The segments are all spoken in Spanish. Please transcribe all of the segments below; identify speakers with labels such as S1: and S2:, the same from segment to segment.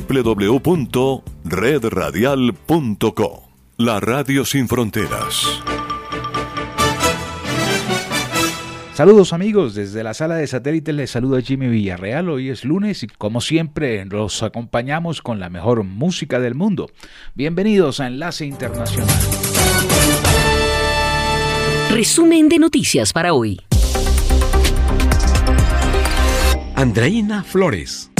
S1: www.redradial.co. La Radio Sin Fronteras.
S2: Saludos amigos, desde la sala de satélites les saluda Jimmy Villarreal. Hoy es lunes y como siempre los acompañamos con la mejor música del mundo. Bienvenidos a Enlace Internacional.
S3: Resumen de noticias para hoy.
S4: Andreina Flores.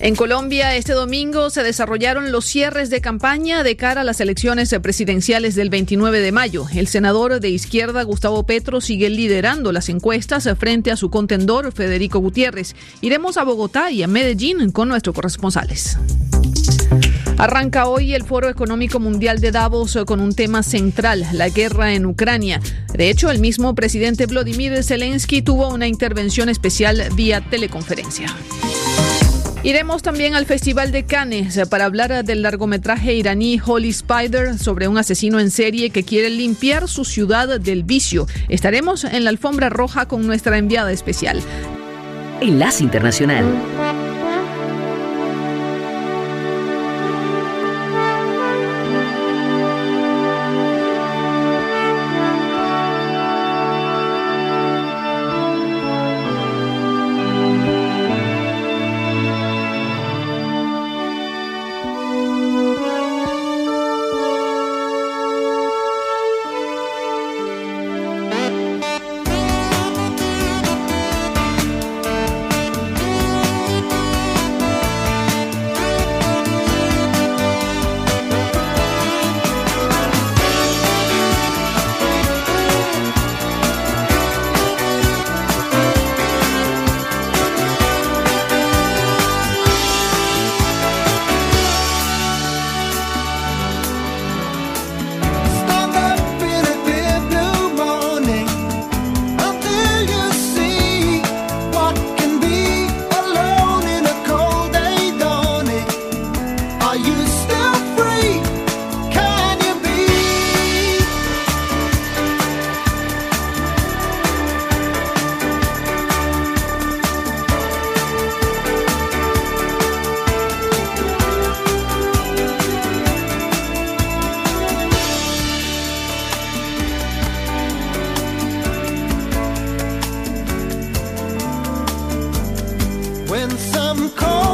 S5: En Colombia, este domingo se desarrollaron los cierres de campaña de cara a las elecciones presidenciales del 29 de mayo. El senador de izquierda, Gustavo Petro, sigue liderando las encuestas frente a su contendor, Federico Gutiérrez. Iremos a Bogotá y a Medellín con nuestros corresponsales. Arranca hoy el Foro Económico Mundial de Davos con un tema central, la guerra en Ucrania. De hecho, el mismo presidente Vladimir Zelensky tuvo una intervención especial vía teleconferencia. Iremos también al Festival de Cannes para hablar del largometraje iraní Holy Spider sobre un asesino en serie que quiere limpiar su ciudad del vicio. Estaremos en la alfombra roja con nuestra enviada especial.
S3: Enlace Internacional. when some call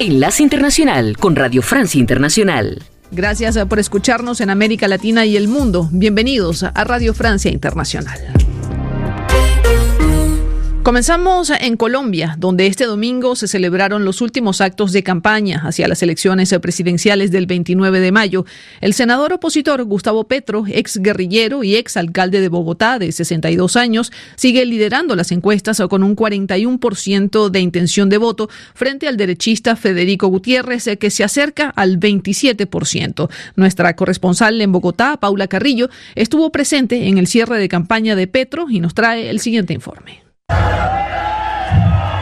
S3: Enlace Internacional con Radio Francia Internacional.
S5: Gracias por escucharnos en América Latina y el mundo. Bienvenidos a Radio Francia Internacional. Comenzamos en Colombia, donde este domingo se celebraron los últimos actos de campaña hacia las elecciones presidenciales del 29 de mayo. El senador opositor Gustavo Petro, ex guerrillero y ex alcalde de Bogotá de 62 años, sigue liderando las encuestas con un 41% de intención de voto frente al derechista Federico Gutiérrez, que se acerca al 27%. Nuestra corresponsal en Bogotá, Paula Carrillo, estuvo presente en el cierre de campaña de Petro y nos trae el siguiente informe.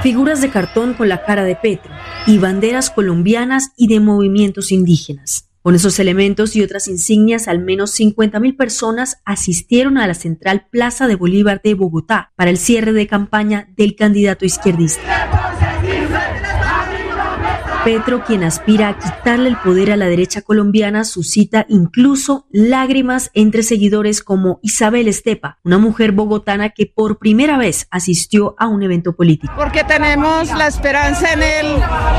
S6: Figuras de cartón con la cara de Petro y banderas colombianas y de movimientos indígenas. Con esos elementos y otras insignias, al menos 50.000 personas asistieron a la central Plaza de Bolívar de Bogotá para el cierre de campaña del candidato izquierdista. Petro, quien aspira a quitarle el poder a la derecha colombiana, suscita incluso lágrimas entre seguidores como Isabel Estepa, una mujer bogotana que por primera vez asistió a un evento político.
S7: Porque tenemos la esperanza en él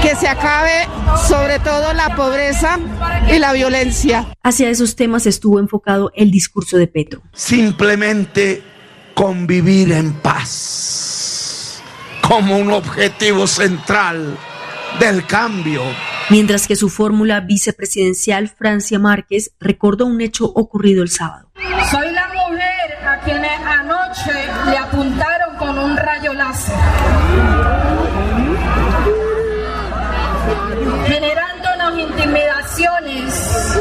S7: que se acabe sobre todo la pobreza y la violencia.
S6: Hacia esos temas estuvo enfocado el discurso de Petro.
S8: Simplemente convivir en paz como un objetivo central del cambio.
S6: Mientras que su fórmula vicepresidencial, Francia Márquez, recordó un hecho ocurrido el sábado.
S9: Soy la mujer a quien anoche le apuntaron con un rayo láser. Generándonos intimidaciones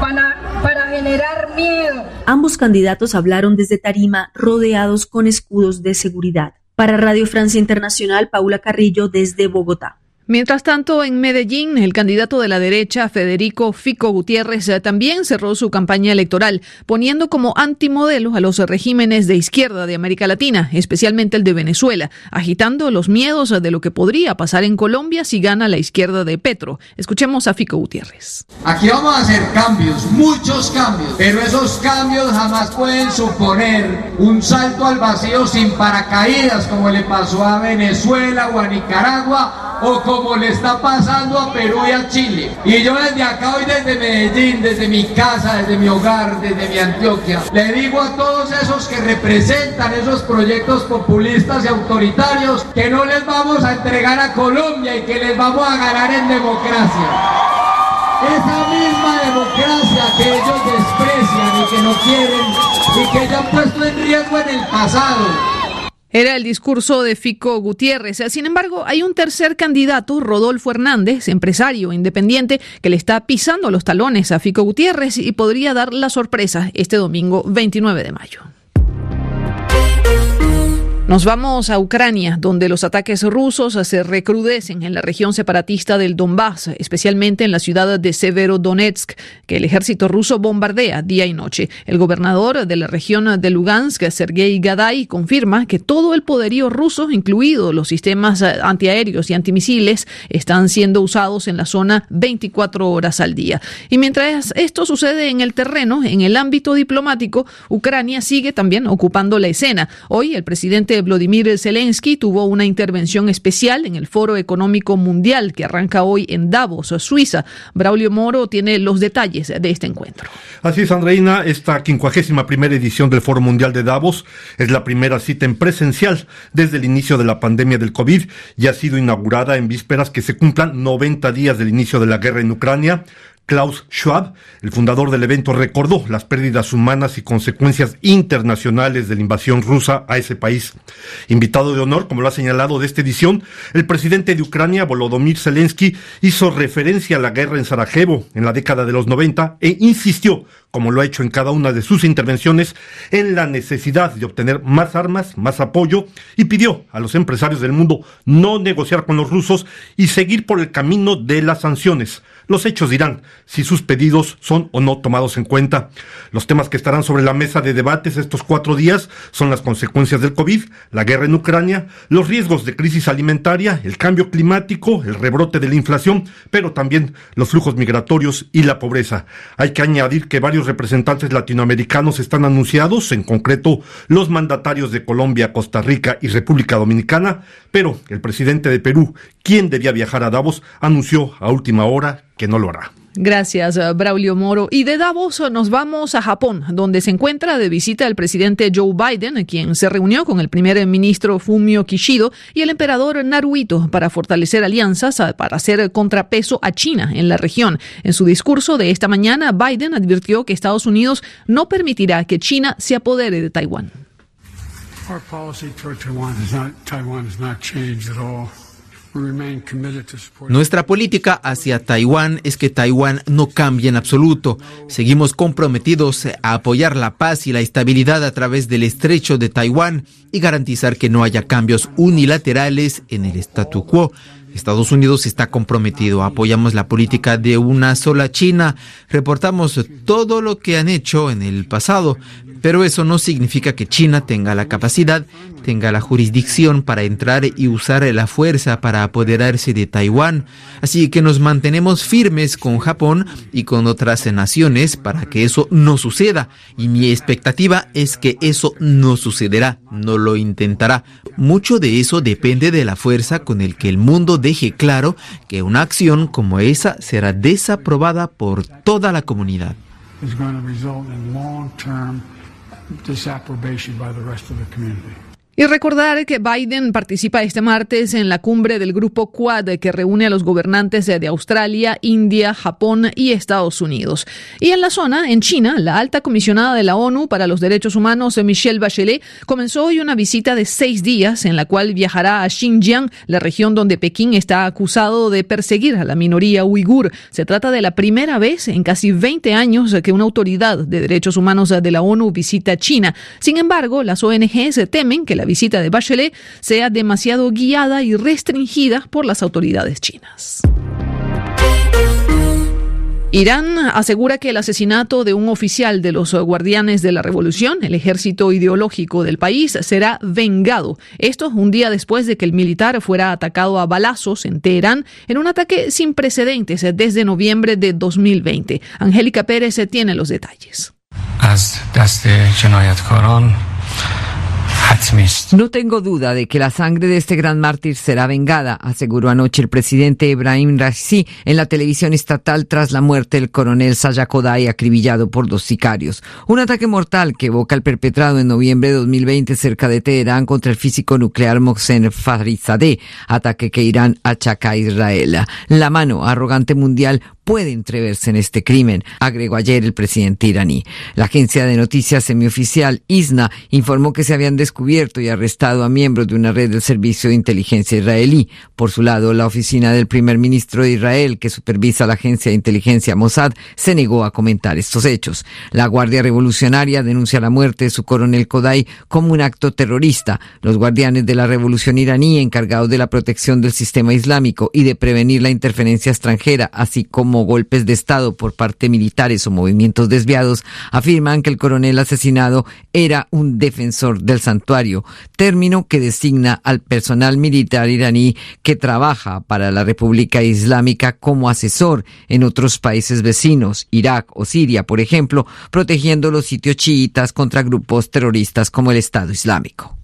S9: para, para generar miedo.
S6: Ambos candidatos hablaron desde Tarima rodeados con escudos de seguridad. Para Radio Francia Internacional, Paula Carrillo desde Bogotá.
S5: Mientras tanto, en Medellín, el candidato de la derecha, Federico Fico Gutiérrez, eh, también cerró su campaña electoral, poniendo como antimodelo a los regímenes de izquierda de América Latina, especialmente el de Venezuela, agitando los miedos de lo que podría pasar en Colombia si gana la izquierda de Petro. Escuchemos a Fico Gutiérrez.
S10: Aquí vamos a hacer cambios, muchos cambios, pero esos cambios jamás pueden suponer un salto al vacío sin paracaídas como le pasó a Venezuela o a Nicaragua o como le está pasando a Perú y a Chile. Y yo desde acá hoy, desde Medellín, desde mi casa, desde mi hogar, desde mi Antioquia, le digo a todos esos que representan esos proyectos populistas y autoritarios que no les vamos a entregar a Colombia y que les vamos a ganar en democracia. Esa misma democracia que ellos desprecian y que no quieren y que ya han puesto en riesgo en el pasado.
S5: Era el discurso de Fico Gutiérrez. Sin embargo, hay un tercer candidato, Rodolfo Hernández, empresario independiente, que le está pisando los talones a Fico Gutiérrez y podría dar la sorpresa este domingo 29 de mayo. Nos vamos a Ucrania, donde los ataques rusos se recrudecen en la región separatista del Donbass, especialmente en la ciudad de Severodonetsk, que el ejército ruso bombardea día y noche. El gobernador de la región de Lugansk, Sergei Gaday, confirma que todo el poderío ruso, incluidos los sistemas antiaéreos y antimisiles, están siendo usados en la zona 24 horas al día. Y mientras esto sucede en el terreno, en el ámbito diplomático, Ucrania sigue también ocupando la escena. Hoy el presidente Vladimir Zelensky tuvo una intervención especial en el Foro Económico Mundial que arranca hoy en Davos, Suiza. Braulio Moro tiene los detalles de este encuentro.
S11: Así es, Andreina, esta quincuagésima primera edición del Foro Mundial de Davos es la primera cita en presencial desde el inicio de la pandemia del COVID y ha sido inaugurada en vísperas que se cumplan 90 días del inicio de la guerra en Ucrania Klaus Schwab, el fundador del evento, recordó las pérdidas humanas y consecuencias internacionales de la invasión rusa a ese país. Invitado de honor, como lo ha señalado de esta edición, el presidente de Ucrania, Volodymyr Zelensky, hizo referencia a la guerra en Sarajevo en la década de los 90 e insistió, como lo ha hecho en cada una de sus intervenciones, en la necesidad de obtener más armas, más apoyo y pidió a los empresarios del mundo no negociar con los rusos y seguir por el camino de las sanciones. Los hechos dirán si sus pedidos son o no tomados en cuenta. Los temas que estarán sobre la mesa de debates estos cuatro días son las consecuencias del COVID, la guerra en Ucrania, los riesgos de crisis alimentaria, el cambio climático, el rebrote de la inflación, pero también los flujos migratorios y la pobreza. Hay que añadir que varios representantes latinoamericanos están anunciados, en concreto los mandatarios de Colombia, Costa Rica y República Dominicana, pero el presidente de Perú, quien debía viajar a Davos, anunció a última hora que no lo hará.
S5: Gracias, eh, Braulio Moro. Y de Davos eh, nos vamos a Japón, donde se encuentra de visita el presidente Joe Biden, quien se reunió con el primer ministro Fumio Kishido y el emperador Naruhito para fortalecer alianzas eh, para hacer contrapeso a China en la región. En su discurso de esta mañana, Biden advirtió que Estados Unidos no permitirá que China se apodere de Taiwán.
S12: Nuestra política hacia Taiwán es que Taiwán no cambie en absoluto. Seguimos comprometidos a apoyar la paz y la estabilidad a través del estrecho de Taiwán y garantizar que no haya cambios unilaterales en el statu quo. Estados Unidos está comprometido, apoyamos la política de una sola China, reportamos todo lo que han hecho en el pasado, pero eso no significa que China tenga la capacidad, tenga la jurisdicción para entrar y usar la fuerza para apoderarse de Taiwán. Así que nos mantenemos firmes con Japón y con otras naciones para que eso no suceda. Y mi expectativa es que eso no sucederá, no lo intentará. Mucho de eso depende de la fuerza con el que el mundo deje claro que una acción como esa será desaprobada por toda la comunidad.
S5: Disapprobation by the rest of the community. Y recordar que Biden participa este martes en la cumbre del Grupo Quad que reúne a los gobernantes de Australia, India, Japón y Estados Unidos. Y en la zona, en China, la alta comisionada de la ONU para los Derechos Humanos, Michelle Bachelet, comenzó hoy una visita de seis días en la cual viajará a Xinjiang, la región donde Pekín está acusado de perseguir a la minoría uigur. Se trata de la primera vez en casi 20 años que una autoridad de derechos humanos de la ONU visita China. Sin embargo, las ONGs temen que la la visita de Bachelet sea demasiado guiada y restringida por las autoridades chinas. Irán asegura que el asesinato de un oficial de los guardianes de la revolución, el ejército ideológico del país, será vengado. Esto un día después de que el militar fuera atacado a balazos en Teherán en un ataque sin precedentes desde noviembre de 2020. Angélica Pérez tiene los detalles.
S13: No tengo duda de que la sangre de este gran mártir será vengada, aseguró anoche el presidente Ibrahim Raisi en la televisión estatal tras la muerte del coronel Sayakodai acribillado por dos sicarios. Un ataque mortal que evoca el perpetrado en noviembre de 2020 cerca de Teherán contra el físico nuclear Mohsen Farizadeh, ataque que Irán achaca a Israel. La mano arrogante mundial puede entreverse en este crimen, agregó ayer el presidente iraní. La agencia de noticias semioficial ISNA informó que se habían descubierto y arrestado a miembros de una red del servicio de inteligencia israelí. Por su lado, la oficina del primer ministro de Israel, que supervisa la agencia de inteligencia Mossad, se negó a comentar estos hechos. La Guardia Revolucionaria denuncia la muerte de su coronel Kodai como un acto terrorista. Los guardianes de la revolución iraní, encargados de la protección del sistema islámico y de prevenir la interferencia extranjera, así como como golpes de Estado por parte de militares o movimientos desviados, afirman que el coronel asesinado era un defensor del santuario, término que designa al personal militar iraní que trabaja para la República Islámica como asesor en otros países vecinos, Irak o Siria, por ejemplo, protegiendo los sitios chiitas contra grupos terroristas como el Estado Islámico.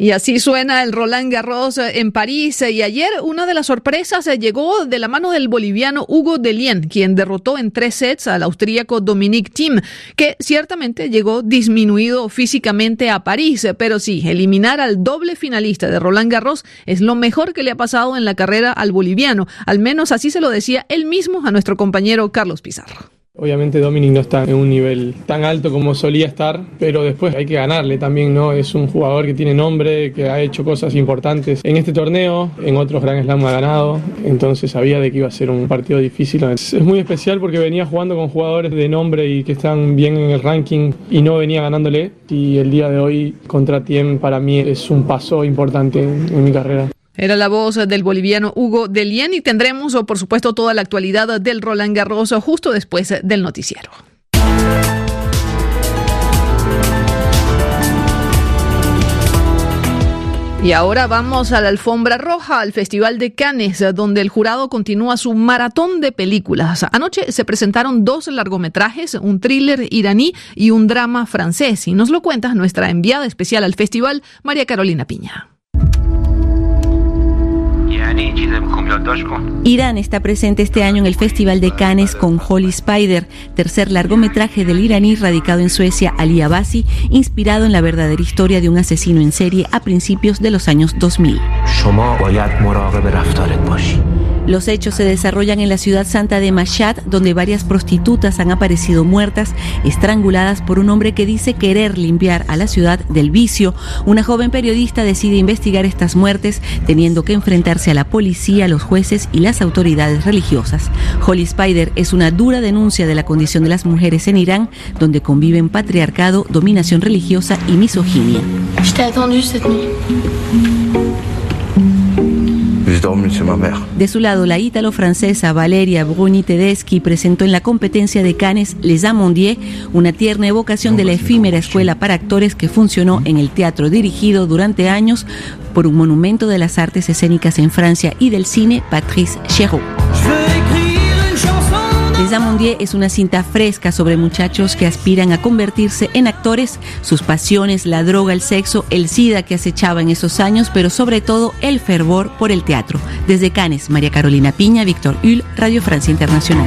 S5: Y así suena el Roland Garros eh, en París. Y ayer una de las sorpresas eh, llegó de la mano del boliviano Hugo Delien, quien derrotó en tres sets al austríaco Dominique Thiem, que ciertamente llegó disminuido físicamente a París. Pero sí, eliminar al doble finalista de Roland Garros es lo mejor que le ha pasado en la carrera al boliviano. Al menos así se lo decía él mismo a nuestro compañero Carlos Pizarro.
S14: Obviamente Dominic no está en un nivel tan alto como solía estar, pero después hay que ganarle también, ¿no? Es un jugador que tiene nombre, que ha hecho cosas importantes en este torneo, en otros Grand Slam ha ganado, entonces sabía de que iba a ser un partido difícil. Es, muy especial porque venía jugando con jugadores de nombre y que están bien en el ranking y no venía ganándole. Y el día de hoy contra Tiem para mí es un paso importante en mi carrera.
S5: Era la voz del boliviano Hugo Delien y tendremos, por supuesto, toda la actualidad del Roland Garros justo después del noticiero. Y ahora vamos a la alfombra roja, al Festival de Cannes, donde el jurado continúa su maratón de películas. Anoche se presentaron dos largometrajes, un thriller iraní y un drama francés. Y nos lo cuenta nuestra enviada especial al festival, María Carolina Piña.
S15: Irán está presente este año en el Festival de Cannes con Holy Spider, tercer largometraje del iraní radicado en Suecia Ali Abasi, inspirado en la verdadera historia de un asesino en serie a principios de los años 2000. Los hechos se desarrollan en la ciudad santa de Mashhad, donde varias prostitutas han aparecido muertas, estranguladas por un hombre que dice querer limpiar a la ciudad del vicio. Una joven periodista decide investigar estas muertes, teniendo que enfrentarse a la policía, los jueces y las autoridades religiosas. Holy Spider es una dura denuncia de la condición de las mujeres en Irán, donde conviven patriarcado, dominación religiosa y misoginia. De su lado, la ítalo-francesa Valeria Bruni Tedeschi presentó en la competencia de Cannes Les Amondiers una tierna evocación de la efímera escuela para actores que funcionó en el teatro dirigido durante años por un monumento de las artes escénicas en Francia y del cine, Patrice Chéreau. Les Amondier es una cinta fresca sobre muchachos que aspiran a convertirse en actores, sus pasiones, la droga, el sexo, el SIDA que acechaba en esos años, pero sobre todo el fervor por el teatro. Desde Cannes, María Carolina Piña, Víctor Hull, Radio Francia Internacional.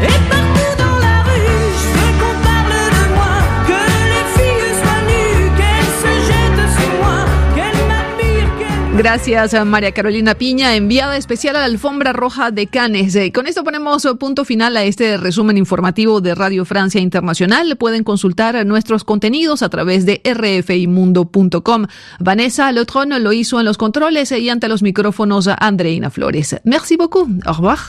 S5: Gracias a María Carolina Piña, enviada especial a la alfombra roja de Cannes. Eh, con esto ponemos punto final a este resumen informativo de Radio Francia Internacional. Pueden consultar nuestros contenidos a través de rfimundo.com. Vanessa Lotron lo hizo en los controles y ante los micrófonos Andreina Flores. Merci beaucoup. Au revoir.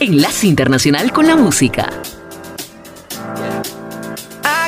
S3: Enlace Internacional con la Música.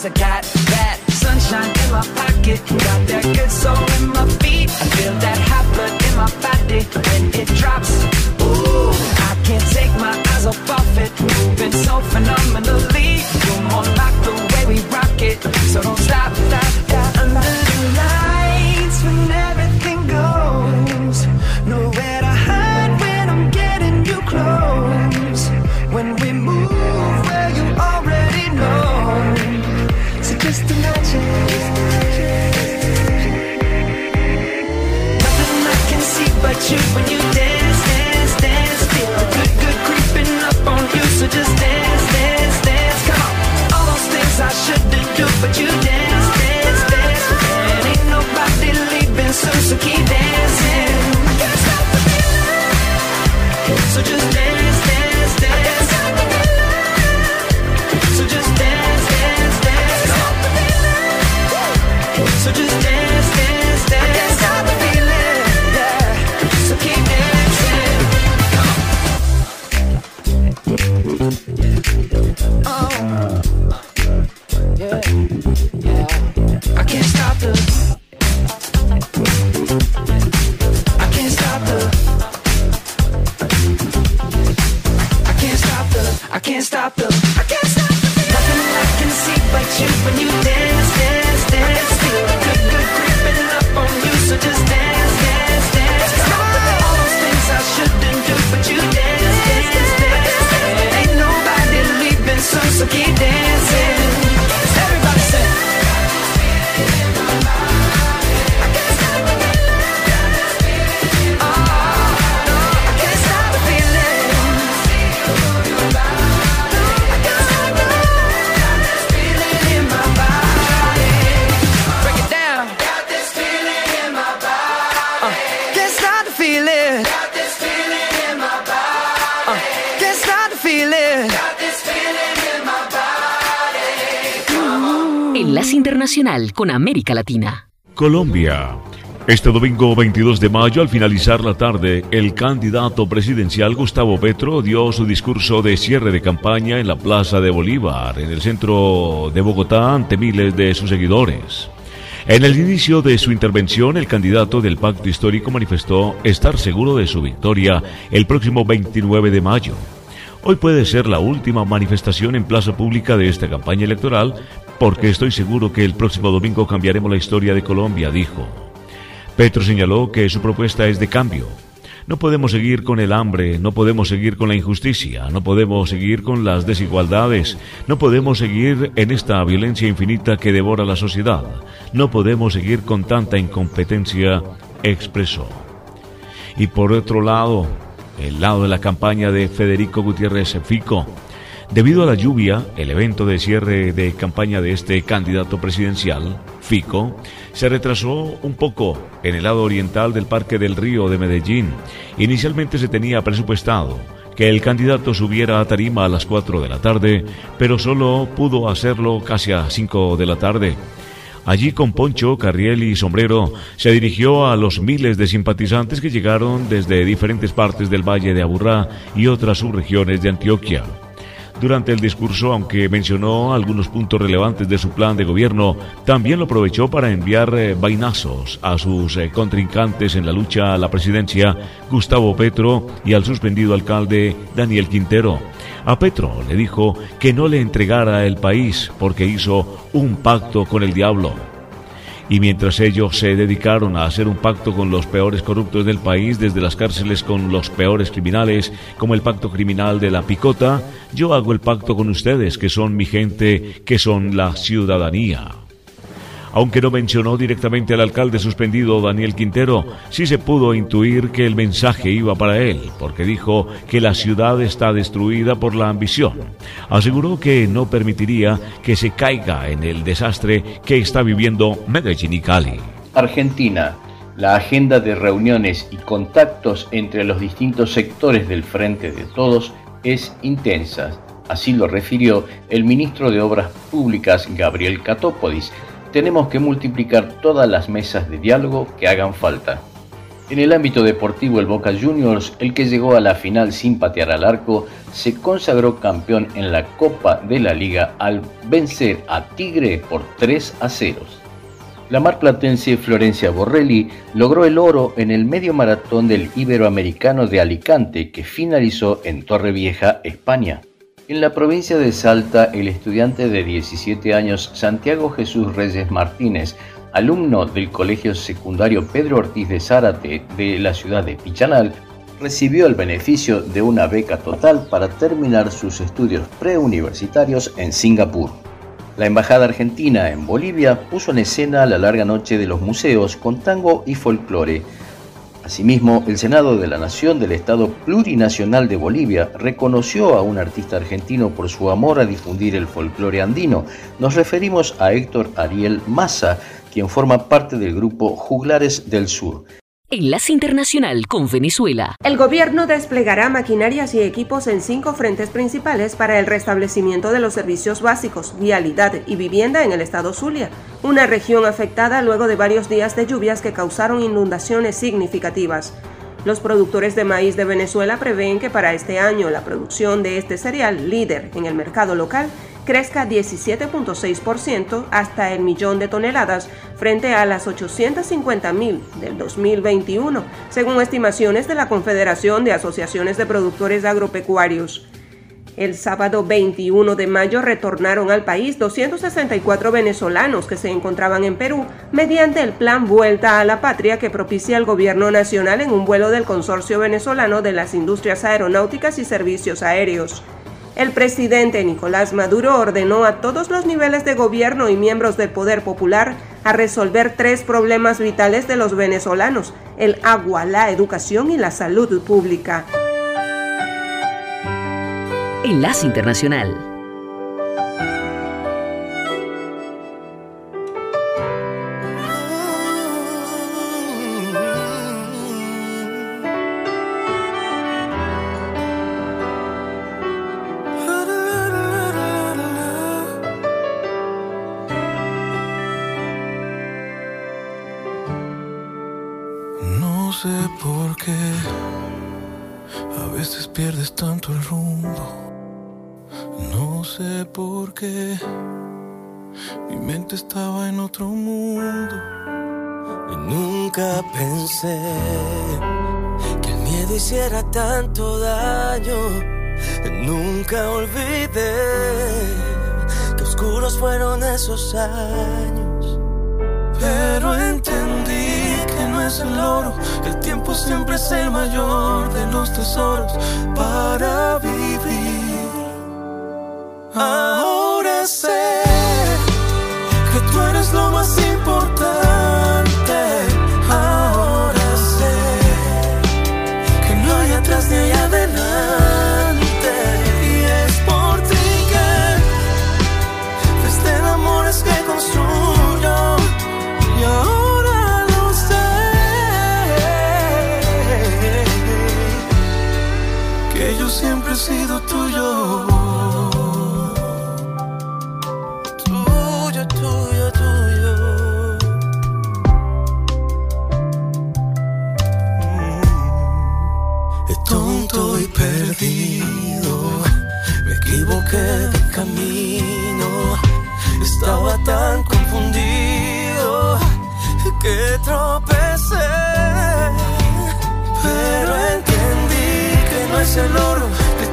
S16: Cause I got that sunshine in my pocket, got that good soul in my feet. I feel that hot blood in my body when it drops.
S3: Enlace Internacional con América Latina.
S17: Colombia. Este domingo 22 de mayo, al finalizar la tarde, el candidato presidencial Gustavo Petro dio su discurso de cierre de campaña en la Plaza de Bolívar, en el centro de Bogotá, ante miles de sus seguidores. En el inicio de su intervención, el candidato del pacto histórico manifestó estar seguro de su victoria el próximo 29 de mayo. Hoy puede ser la última manifestación en plaza pública de esta campaña electoral porque estoy seguro que el próximo domingo cambiaremos la historia de Colombia, dijo. Petro señaló que su propuesta es de cambio. No podemos seguir con el hambre, no podemos seguir con la injusticia, no podemos seguir con las desigualdades, no podemos seguir en esta violencia infinita que devora la sociedad, no podemos seguir con tanta incompetencia, expresó. Y por otro lado, el lado de la campaña de Federico Gutiérrez Fico, Debido a la lluvia, el evento de cierre de campaña de este candidato presidencial, Fico, se retrasó un poco en el lado oriental del Parque del Río de Medellín. Inicialmente se tenía presupuestado que el candidato subiera a tarima a las 4 de la tarde, pero solo pudo hacerlo casi a 5 de la tarde. Allí con poncho, carriel y sombrero se dirigió a los miles de simpatizantes que llegaron desde diferentes partes del Valle de Aburrá y otras subregiones de Antioquia. Durante el discurso, aunque mencionó algunos puntos relevantes de su plan de gobierno, también lo aprovechó para enviar eh, vainazos a sus eh, contrincantes en la lucha a la presidencia, Gustavo Petro, y al suspendido alcalde Daniel Quintero. A Petro le dijo que no le entregara el país porque hizo un pacto con el diablo. Y mientras ellos se dedicaron a hacer un pacto con los peores corruptos del país, desde las cárceles con los peores criminales, como el pacto criminal de la picota, yo hago el pacto con ustedes, que son mi gente, que son la ciudadanía. Aunque no mencionó directamente al alcalde suspendido Daniel Quintero, sí se pudo intuir que el mensaje iba para él, porque dijo que la ciudad está destruida por la ambición. Aseguró que no permitiría que se caiga en el desastre que está viviendo Medellín y Cali.
S18: Argentina. La agenda de reuniones y contactos entre los distintos sectores del Frente de Todos es intensa. Así lo refirió el ministro de Obras Públicas, Gabriel Catópodis. Tenemos que multiplicar todas las mesas de diálogo que hagan falta. En el ámbito deportivo, el Boca Juniors, el que llegó a la final sin patear al arco, se consagró campeón en la Copa de la Liga al vencer a Tigre por 3 a 0. La marplatense Florencia Borrelli logró el oro en el medio maratón del Iberoamericano de Alicante, que finalizó en Torrevieja, España. En la provincia de Salta, el estudiante de 17 años Santiago Jesús Reyes Martínez, alumno del Colegio Secundario Pedro Ortiz de Zárate de la ciudad de Pichanal, recibió el beneficio de una beca total para terminar sus estudios preuniversitarios en Singapur. La Embajada Argentina en Bolivia puso en escena la larga noche de los museos con tango y folclore. Asimismo, el Senado de la Nación del Estado Plurinacional de Bolivia reconoció a un artista argentino por su amor a difundir el folclore andino. Nos referimos a Héctor Ariel Massa, quien forma parte del grupo Juglares del Sur.
S3: Enlace Internacional con Venezuela.
S19: El gobierno desplegará maquinarias y equipos en cinco frentes principales para el restablecimiento de los servicios básicos, vialidad y vivienda en el estado Zulia, una región afectada luego de varios días de lluvias que causaron inundaciones significativas. Los productores de maíz de Venezuela prevén que para este año la producción de este cereal, líder en el mercado local, crezca 17.6% hasta el millón de toneladas frente a las 850 mil del 2021, según estimaciones de la Confederación de Asociaciones de Productores Agropecuarios. El sábado 21 de mayo retornaron al país 264 venezolanos que se encontraban en Perú mediante el plan Vuelta a la Patria que propicia el gobierno nacional en un vuelo del Consorcio Venezolano de las Industrias Aeronáuticas y Servicios Aéreos. El presidente Nicolás Maduro ordenó a todos los niveles de gobierno y miembros del Poder Popular a resolver tres problemas vitales de los venezolanos, el agua, la educación y la salud pública.
S3: Enlace Internacional.
S20: Sé por qué a veces pierdes tanto el rumbo. No sé por qué mi mente estaba en otro mundo.
S21: Y nunca pensé que el miedo hiciera tanto daño. Nunca olvidé que oscuros fueron esos años.
S20: Pero entendí no el oro, el tiempo siempre es el mayor de los tesoros para vivir. Ahora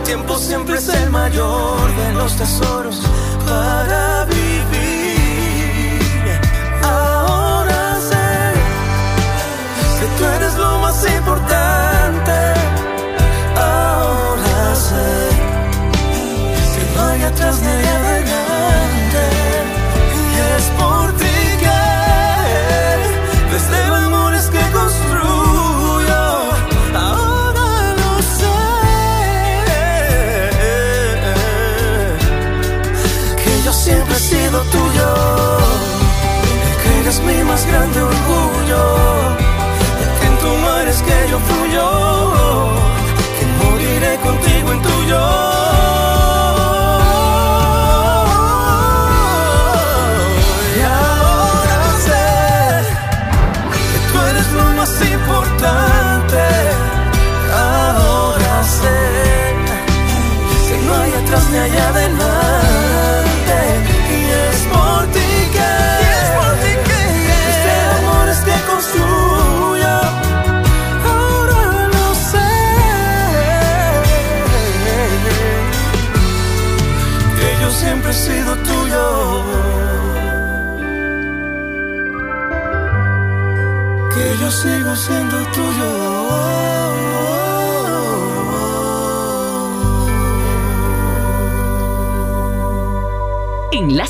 S20: tiempo siempre es el mayor de los tesoros para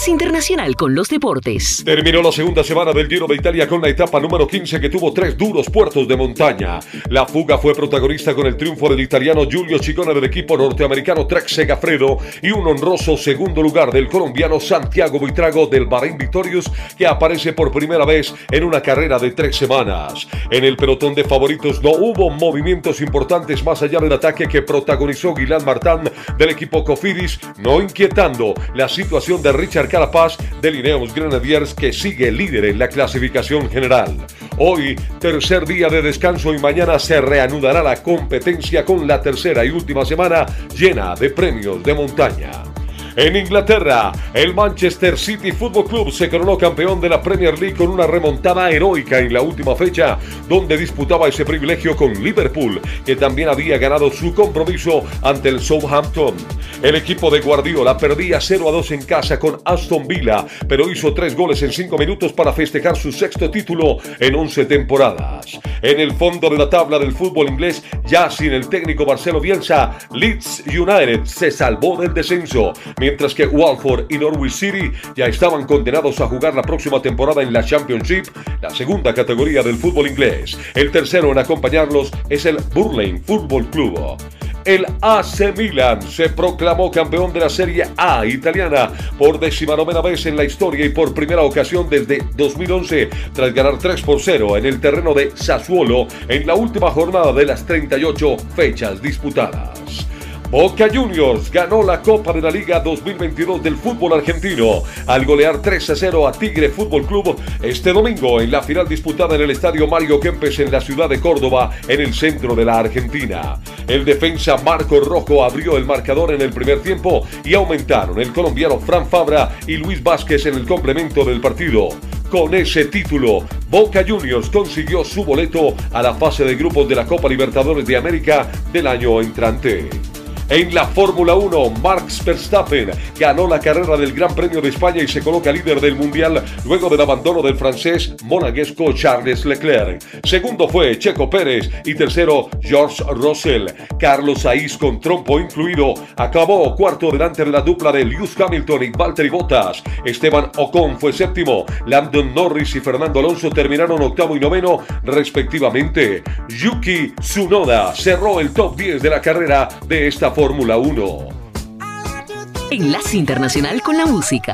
S3: Internacional con los deportes.
S22: Terminó la segunda semana del Giro de Italia con la etapa número 15 que tuvo tres duros puertos de montaña. La fuga fue protagonista con el triunfo del italiano Giulio Ciccone del equipo norteamericano Trek Segafredo y un honroso segundo lugar del colombiano Santiago Buitrago del Bahrein Victorious que aparece por primera vez en una carrera de tres semanas. En el pelotón de favoritos no hubo movimientos importantes más allá del ataque que protagonizó Guilán Martán del equipo Cofidis, no inquietando la situación de Richard Carapaz de Lineos Grenadiers que sigue líder en la clasificación general. Hoy, tercer día de descanso y mañana se reanudará la competencia con la tercera y última semana llena de premios de montaña. En Inglaterra, el Manchester City Football Club se coronó campeón de la Premier League con una remontada heroica en la última fecha, donde disputaba ese privilegio con Liverpool, que también había ganado su compromiso ante el Southampton. El equipo de Guardiola perdía 0 a 2 en casa con Aston Villa, pero hizo tres goles en cinco minutos para festejar su sexto título en 11 temporadas. En el fondo de la tabla del fútbol inglés, ya sin el técnico Marcelo Bielsa, Leeds United se salvó del descenso, mientras que Walford y Norwich City ya estaban condenados a jugar la próxima temporada en la Championship, la segunda categoría del fútbol inglés. El tercero en acompañarlos es el Burley Football Club. El AC Milan se proclamó campeón de la Serie A italiana por decimanovena vez en la historia y por primera ocasión desde 2011 tras ganar 3 por 0 en el terreno de Sassuolo en la última jornada de las 38 fechas disputadas. Boca Juniors ganó la Copa de la Liga 2022 del fútbol argentino al golear 3 a 0 a Tigre Fútbol Club este domingo en la final disputada en el Estadio Mario Kempes en la ciudad de Córdoba, en el centro de la Argentina. El defensa Marco Rojo abrió el marcador en el primer tiempo y aumentaron el colombiano Fran Fabra y Luis Vázquez en el complemento del partido. Con ese título, Boca Juniors consiguió su boleto a la fase de grupos de la Copa Libertadores de América del año entrante. En la Fórmula 1, Max Verstappen ganó la carrera del Gran Premio de España y se coloca líder del Mundial luego del abandono del francés monaguesco Charles Leclerc. Segundo fue Checo Pérez y tercero George Russell. Carlos Sainz con trompo incluido acabó cuarto delante de la dupla de Lewis Hamilton y Valtteri Bottas. Esteban Ocon fue séptimo. Landon Norris y Fernando Alonso terminaron octavo y noveno respectivamente. Yuki Tsunoda cerró el top 10 de la carrera de esta Fórmula 1.
S3: Enlace Internacional con la Música.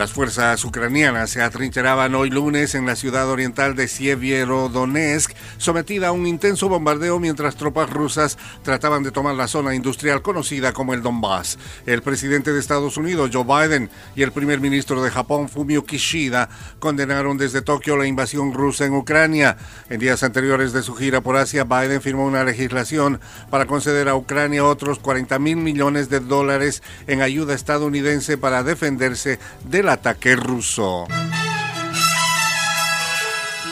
S23: Las fuerzas ucranianas se atrincheraban hoy lunes en la ciudad oriental de Sievierodonetsk, sometida a un intenso bombardeo mientras tropas rusas trataban de tomar la zona industrial conocida como el Donbass. El presidente de Estados Unidos, Joe Biden, y el primer ministro de Japón, Fumio Kishida, condenaron desde Tokio la invasión rusa en Ucrania. En días anteriores de su gira por Asia, Biden firmó una legislación para conceder a Ucrania otros 40 mil millones de dólares en ayuda estadounidense para defenderse de la ataque ruso.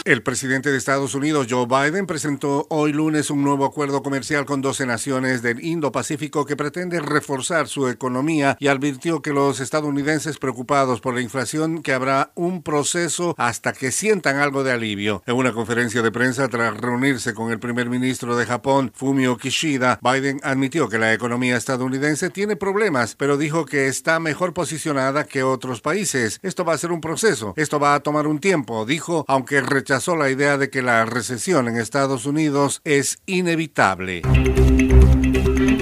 S23: El presidente de Estados Unidos, Joe Biden, presentó hoy lunes un nuevo acuerdo comercial con 12 naciones del Indo-Pacífico que pretende reforzar su economía y advirtió que los estadounidenses preocupados por la inflación que habrá un proceso hasta que sientan algo de alivio. En una conferencia de prensa tras reunirse con el primer ministro de Japón, Fumio Kishida, Biden admitió que la economía estadounidense tiene problemas, pero dijo que está mejor posicionada que otros países. Esto va a ser un proceso, esto va a tomar un tiempo, dijo, aunque rechazó la idea de que la recesión en Estados Unidos es inevitable.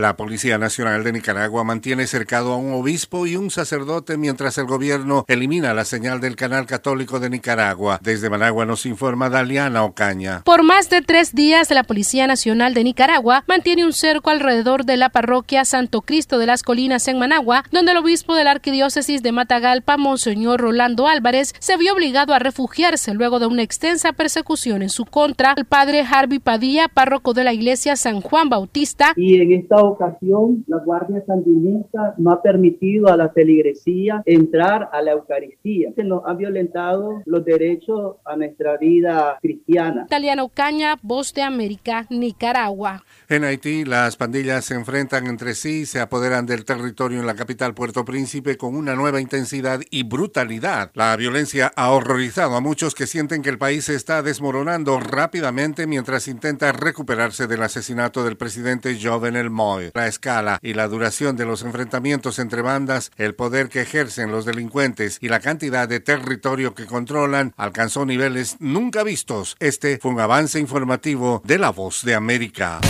S23: La Policía Nacional de Nicaragua mantiene cercado a un obispo y un sacerdote mientras el gobierno elimina la señal del canal católico de Nicaragua. Desde Managua nos informa Daliana Ocaña.
S24: Por más de tres días, la Policía Nacional de Nicaragua mantiene un cerco alrededor de la parroquia Santo Cristo de las Colinas en Managua, donde el obispo de la arquidiócesis de Matagalpa, Monseñor Rolando Álvarez, se vio obligado a refugiarse luego de una extensa persecución en su contra. El padre Harvey Padilla, párroco de la iglesia San Juan Bautista,
S25: y en esta ocasión la Guardia Sandinista no ha permitido a la feligresía entrar a la Eucaristía. Se nos han violentado los derechos a nuestra vida cristiana.
S24: Italiano Caña, Voz de América, Nicaragua.
S23: En Haití, las pandillas se enfrentan entre sí y se apoderan del territorio en la capital Puerto Príncipe con una nueva intensidad y brutalidad. La violencia ha horrorizado a muchos que sienten que el país se está desmoronando rápidamente mientras intenta recuperarse del asesinato del presidente Jovenel La escala y la duración de los enfrentamientos entre bandas, el poder que ejercen los delincuentes y la cantidad de territorio que controlan alcanzó niveles nunca vistos. Este fue un avance informativo de La Voz de América.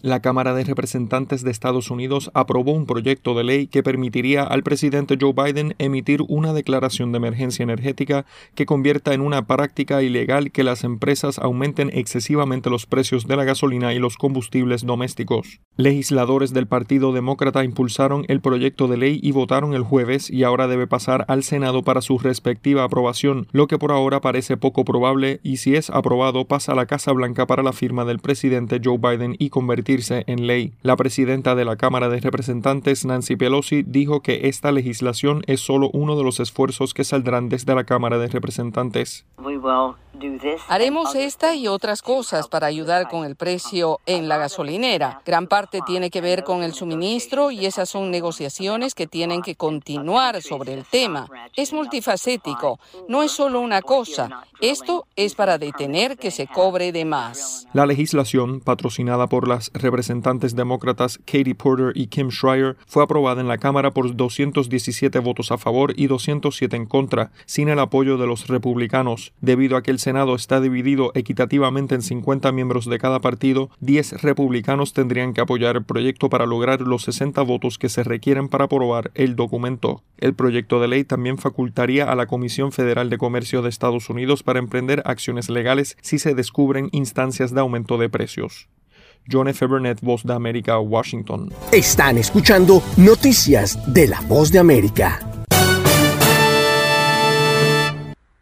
S26: La Cámara de Representantes de Estados Unidos aprobó un proyecto de ley que permitiría al presidente Joe Biden emitir una declaración de emergencia energética que convierta en una práctica ilegal que las empresas aumenten excesivamente los precios de la gasolina y los combustibles domésticos. Legisladores del Partido Demócrata impulsaron el proyecto de ley y votaron el jueves y ahora debe pasar al Senado para su respectiva aprobación, lo que por ahora parece poco probable y si es aprobado pasa a la Casa Blanca para la firma del presidente Joe Biden y convertirse en ley. La presidenta de la Cámara de Representantes, Nancy Pelosi, dijo que esta legislación es solo uno de los esfuerzos que saldrán desde la Cámara de Representantes.
S27: Haremos esta y otras cosas para ayudar con el precio en la gasolinera. Gran parte tiene que ver con el suministro y esas son negociaciones que tienen que continuar sobre el tema. Es multifacético, no es solo una cosa. Esto es para detener que se cobre de más.
S26: La legislación, patrocinada por las representantes demócratas Katie Porter y Kim Schreier, fue aprobada en la Cámara por 217 votos a favor y 207 en contra, sin el apoyo de los republicanos. Debido a que el Senado está dividido equitativamente en 50 miembros de cada partido, 10 republicanos tendrían que apoyar el proyecto para lograr los 60 votos que se requieren para aprobar el documento. El proyecto de ley también facultaría a la Comisión Federal de Comercio de Estados Unidos para emprender acciones legales si se descubren instancias de aumento de precios. John F. Burnett, Voz de América, Washington.
S4: Están escuchando Noticias de la Voz de América.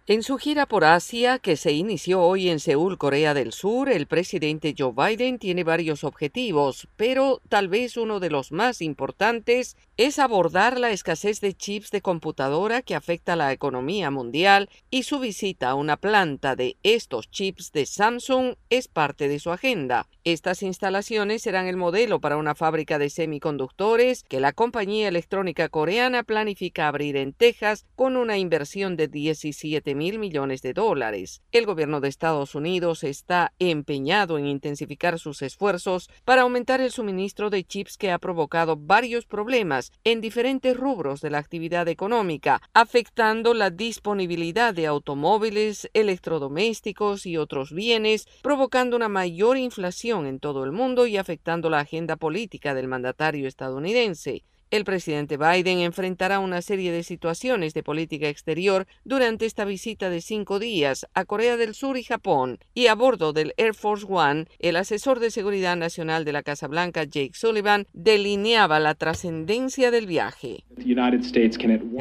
S27: En su gira por Asia, que se inició hoy en Seúl, Corea del Sur, el presidente Joe Biden tiene varios objetivos, pero tal vez uno de los más importantes es abordar la escasez de chips de computadora que afecta a la economía mundial y su visita a una planta de estos chips de Samsung es parte de su agenda. Estas instalaciones serán el modelo para una fábrica de semiconductores que la compañía electrónica coreana planifica abrir en Texas con una inversión de 17 mil millones de dólares. El gobierno de Estados Unidos está empeñado en intensificar sus esfuerzos para aumentar el suministro de chips que ha provocado varios problemas en diferentes rubros de la actividad económica, afectando la disponibilidad de automóviles, electrodomésticos y otros bienes, provocando una mayor inflación en todo el mundo y afectando la agenda política del mandatario estadounidense. El presidente Biden enfrentará una serie de situaciones de política exterior durante esta visita de cinco días a Corea del Sur y Japón, y a bordo del Air Force One, el asesor de seguridad nacional de la Casa Blanca, Jake Sullivan, delineaba la trascendencia del viaje.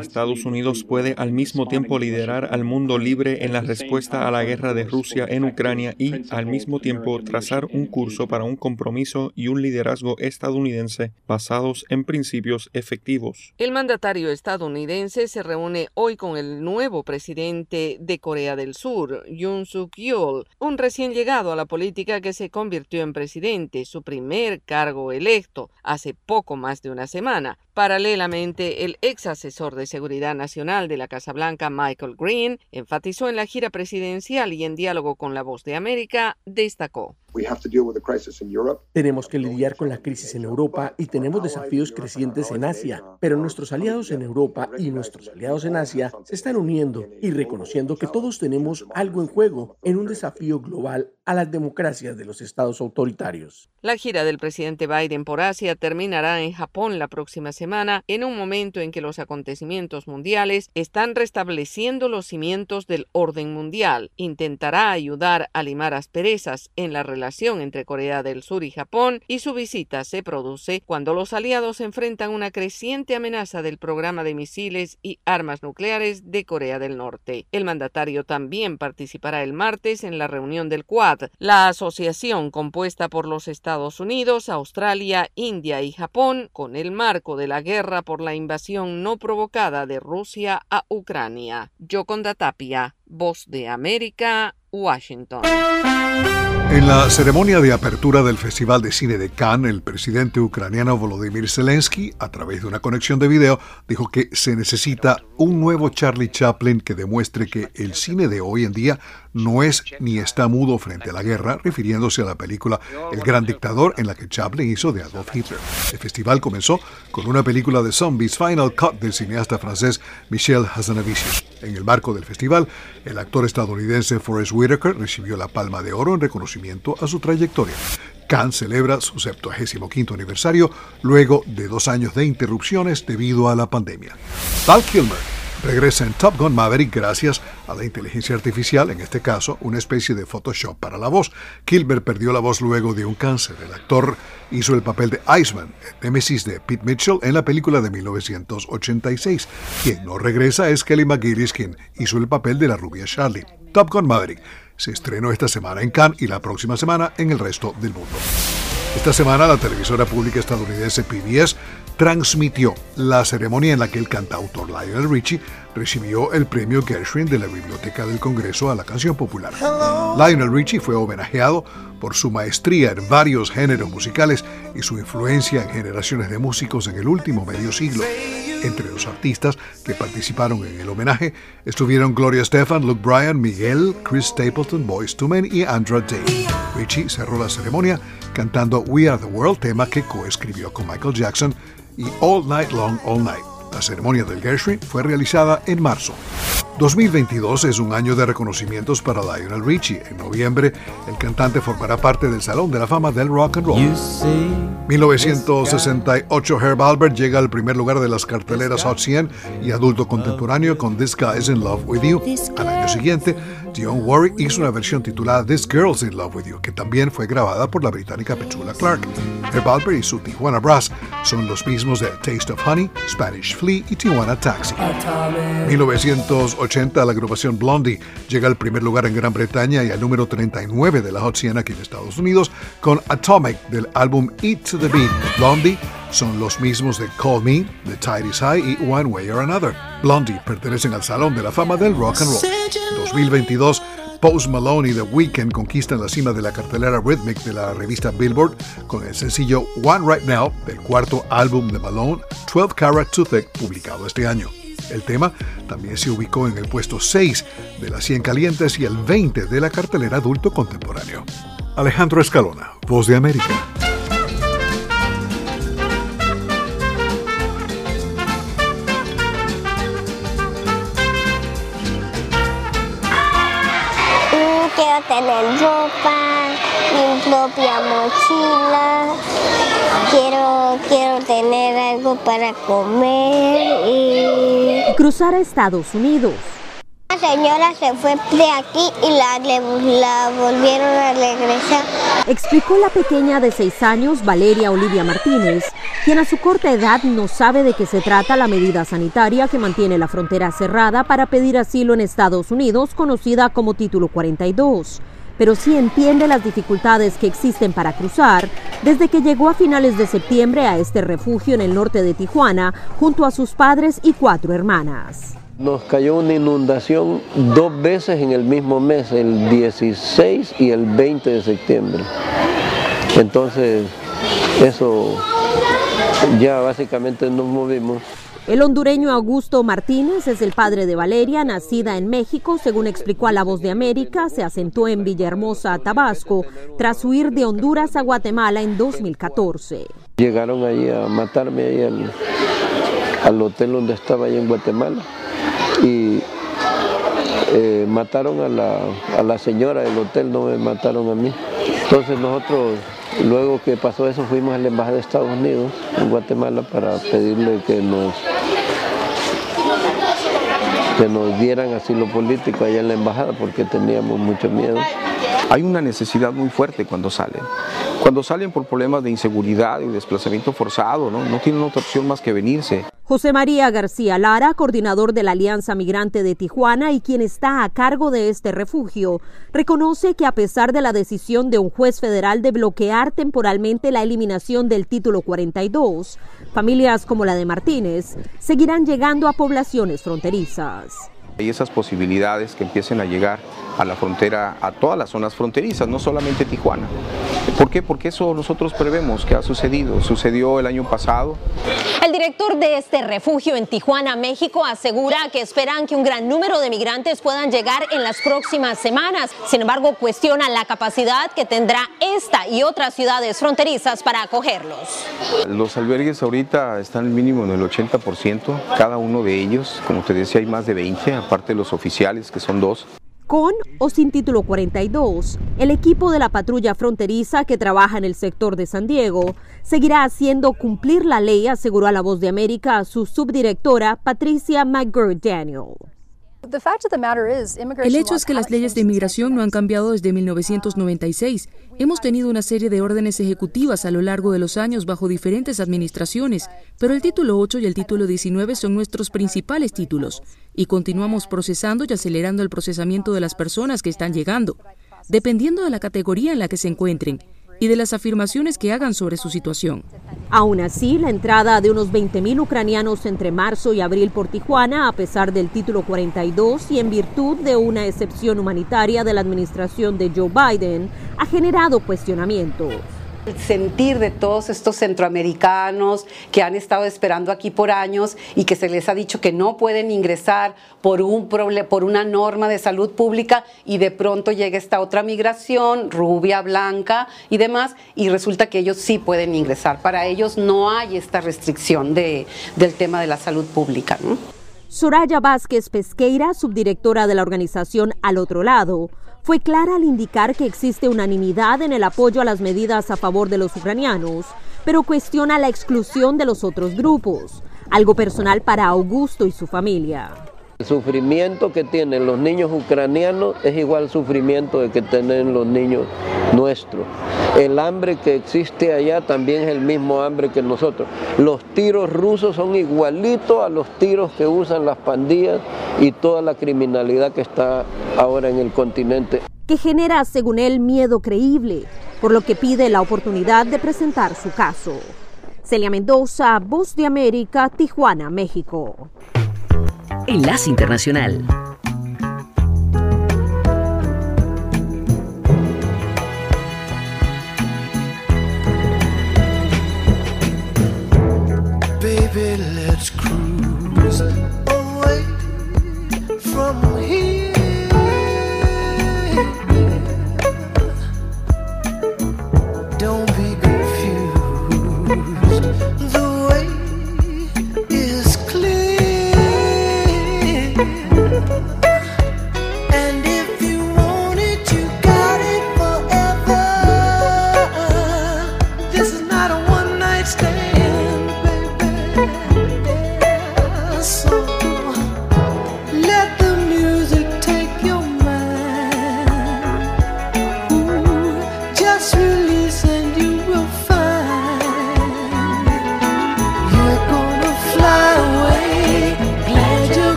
S26: Estados Unidos puede al mismo tiempo liderar al mundo libre en la respuesta a la guerra de Rusia en Ucrania y al mismo tiempo trazar un curso para un compromiso y un liderazgo estadounidense basados en principios efectivos.
S27: El mandatario estadounidense se reúne hoy con el nuevo presidente de Corea del Sur, Yoon Suk Yeol, un recién llegado a la política que se convirtió en presidente, su primer cargo electo, hace poco más de una semana. Paralelamente, el ex asesor de seguridad nacional de la Casa Blanca, Michael Green, enfatizó en la gira presidencial y en diálogo con La Voz de América, destacó.
S28: Tenemos que lidiar con la crisis en Europa y tenemos desafíos crecientes en Asia, pero nuestros aliados en Europa y nuestros aliados en Asia se están uniendo y reconociendo que todos tenemos algo en juego en un desafío global a las democracias de los estados autoritarios.
S27: La gira del presidente Biden por Asia terminará en Japón la próxima semana, en un momento en que los acontecimientos mundiales están restableciendo los cimientos del orden mundial. Intentará ayudar a limar asperezas en la entre Corea del Sur y Japón y su visita se produce cuando los aliados enfrentan una creciente amenaza del programa de misiles y armas nucleares de Corea del Norte. El mandatario también participará el martes en la reunión del Quad, la asociación compuesta por los Estados Unidos, Australia, India y Japón, con el marco de la guerra por la invasión no provocada de Rusia a Ucrania. Yoconda Tapia, Voz de América, Washington.
S29: En la ceremonia de apertura del Festival de Cine de Cannes, el presidente ucraniano Volodymyr Zelensky, a través de una conexión de video, dijo que se necesita un nuevo Charlie Chaplin que demuestre que el cine de hoy en día no es ni está mudo frente a la guerra, refiriéndose a la película El Gran Dictador en la que Chaplin hizo de Adolf Hitler. El festival comenzó con una película de zombies Final Cut del cineasta francés Michel Hazanavicius. En el marco del festival, el actor estadounidense Forrest Whitaker recibió la Palma de Oro en reconocimiento a su trayectoria. Cannes celebra su 75 aniversario luego de dos años de interrupciones debido a la pandemia. Val Kilmer regresa en Top Gun Maverick gracias a la inteligencia artificial, en este caso una especie de Photoshop para la voz. Kilmer perdió la voz luego de un cáncer. El actor hizo el papel de Iceman, el némesis de Pete Mitchell en la película de 1986. Quien no regresa es Kelly McGillis, quien hizo el papel de la rubia Charlie. Top Gun Maverick se estrenó esta semana en Cannes y la próxima semana en el resto del mundo. Esta semana la televisora pública estadounidense PBS transmitió la ceremonia en la que el cantautor Lionel Richie recibió el premio Gershwin de la Biblioteca del Congreso a la canción popular. Lionel Richie fue homenajeado por su maestría en varios géneros musicales y su influencia en generaciones de músicos en el último medio siglo. Entre los artistas que participaron en el homenaje estuvieron Gloria Estefan, Luke Bryan, Miguel, Chris Stapleton, Boyce II Men y Andra Day. Richie cerró la ceremonia cantando We Are the World, tema que coescribió con Michael Jackson, y All Night Long, All Night. La ceremonia del Gershwin fue realizada en marzo. 2022 es un año de reconocimientos para Lionel Richie. En noviembre, el cantante formará parte del Salón de la Fama del Rock and Roll. 1968, Herb Albert llega al primer lugar de las carteleras Hot 100 y adulto contemporáneo con This Guy is in Love with You. Al año siguiente, Dionne Warwick hizo una versión titulada This Girl's in Love with You, que también fue grabada por la británica Petula Clark. Herb Alpert y su Tijuana Brass son los mismos de Taste of Honey, Spanish Flea y Tijuana Taxi. 1980 la agrupación Blondie llega al primer lugar en Gran Bretaña y al número 39 de la Hot 100 aquí en Estados Unidos con Atomic del álbum Eat to the Beat. Blondie son los mismos de Call Me, The Tide is High y One Way or Another. Blondie pertenecen al Salón de la Fama del Rock and Roll. 2022 Post Malone y The Weeknd conquistan la cima de la cartelera Rhythmic de la revista Billboard con el sencillo One Right Now del cuarto álbum de Malone, 12 Carat Toothache, publicado este año. El tema también se ubicó en el puesto 6 de las 100 calientes y el 20 de la cartelera adulto contemporáneo. Alejandro Escalona, Voz de América.
S30: Quiero tener ropa, mi propia mochila, quiero, quiero tener algo para comer y...
S31: Cruzar a Estados Unidos.
S30: Señora se fue de aquí y la, la volvieron a regresar.
S31: Explicó la pequeña de seis años, Valeria Olivia Martínez, quien a su corta edad no sabe de qué se trata la medida sanitaria que mantiene la frontera cerrada para pedir asilo en Estados Unidos, conocida como Título 42 pero sí entiende las dificultades que existen para cruzar desde que llegó a finales de septiembre a este refugio en el norte de Tijuana junto a sus padres y cuatro hermanas.
S32: Nos cayó una inundación dos veces en el mismo mes, el 16 y el 20 de septiembre. Entonces, eso ya básicamente nos movimos.
S31: El hondureño Augusto Martínez es el padre de Valeria, nacida en México, según explicó a La Voz de América, se asentó en Villahermosa, Tabasco, tras huir de Honduras a Guatemala en 2014.
S32: Llegaron ahí a matarme ahí al, al hotel donde estaba ahí en Guatemala y eh, mataron a la, a la señora del hotel, no me mataron a mí. Entonces nosotros Luego que pasó eso fuimos a la Embajada de Estados Unidos en Guatemala para pedirle que nos, que nos dieran asilo político allá en la embajada porque teníamos mucho miedo.
S28: Hay una necesidad muy fuerte cuando salen. Cuando salen por problemas de inseguridad y desplazamiento forzado, ¿no? no tienen otra opción más que venirse.
S31: José María García Lara, coordinador de la Alianza Migrante de Tijuana y quien está a cargo de este refugio, reconoce que a pesar de la decisión de un juez federal de bloquear temporalmente la eliminación del título 42, familias como la de Martínez seguirán llegando a poblaciones fronterizas.
S28: Hay esas posibilidades que empiecen a llegar a la frontera, a todas las zonas fronterizas, no solamente Tijuana. ¿Por qué? Porque eso nosotros prevemos que ha sucedido. Sucedió el año pasado.
S33: El director de este refugio en Tijuana, México, asegura que esperan que un gran número de migrantes puedan llegar en las próximas semanas. Sin embargo, cuestiona la capacidad que tendrá esta y otras ciudades fronterizas para acogerlos.
S28: Los albergues ahorita están mínimo en el 80%, cada uno de ellos. Como te decía, hay más de 20 aparte de los oficiales, que son dos.
S31: Con o sin título 42, el equipo de la patrulla fronteriza que trabaja en el sector de San Diego seguirá haciendo cumplir la ley, aseguró a La Voz de América a su subdirectora Patricia McGirt Daniel.
S34: El hecho es que las leyes de inmigración no han cambiado desde 1996. Hemos tenido una serie de órdenes ejecutivas a lo largo de los años bajo diferentes administraciones, pero el título 8 y el título 19 son nuestros principales títulos y continuamos procesando y acelerando el procesamiento de las personas que están llegando, dependiendo de la categoría en la que se encuentren y de las afirmaciones que hagan sobre su situación.
S31: Aún así, la entrada de unos 20.000 ucranianos entre marzo y abril por Tijuana, a pesar del título 42 y en virtud de una excepción humanitaria de la administración de Joe Biden, ha generado cuestionamientos.
S35: El sentir de todos estos centroamericanos que han estado esperando aquí por años y que se les ha dicho que no pueden ingresar por, un por una norma de salud pública y de pronto llega esta otra migración, rubia, blanca y demás, y resulta que ellos sí pueden ingresar. Para ellos no hay esta restricción de, del tema de la salud pública.
S31: Soraya Vázquez Pesqueira, subdirectora de la organización Al Otro Lado, fue clara al indicar que existe unanimidad en el apoyo a las medidas a favor de los ucranianos, pero cuestiona la exclusión de los otros grupos, algo personal para Augusto y su familia.
S26: El sufrimiento que tienen los niños ucranianos es igual al sufrimiento de que tienen los niños nuestros. El hambre que existe allá también es el mismo hambre que nosotros. Los tiros rusos son igualitos a los tiros que usan las pandillas y toda la criminalidad que está ahora en el continente.
S31: Que genera, según él, miedo creíble, por lo que pide la oportunidad de presentar su caso. Celia Mendoza, Voz de América, Tijuana, México.
S20: Enlace Internacional.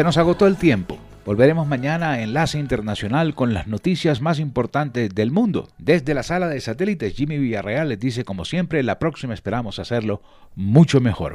S2: Se nos agotó el tiempo. Volveremos mañana a Enlace Internacional con las noticias más importantes del mundo. Desde la sala de satélites, Jimmy Villarreal les dice como siempre, la próxima esperamos hacerlo mucho mejor.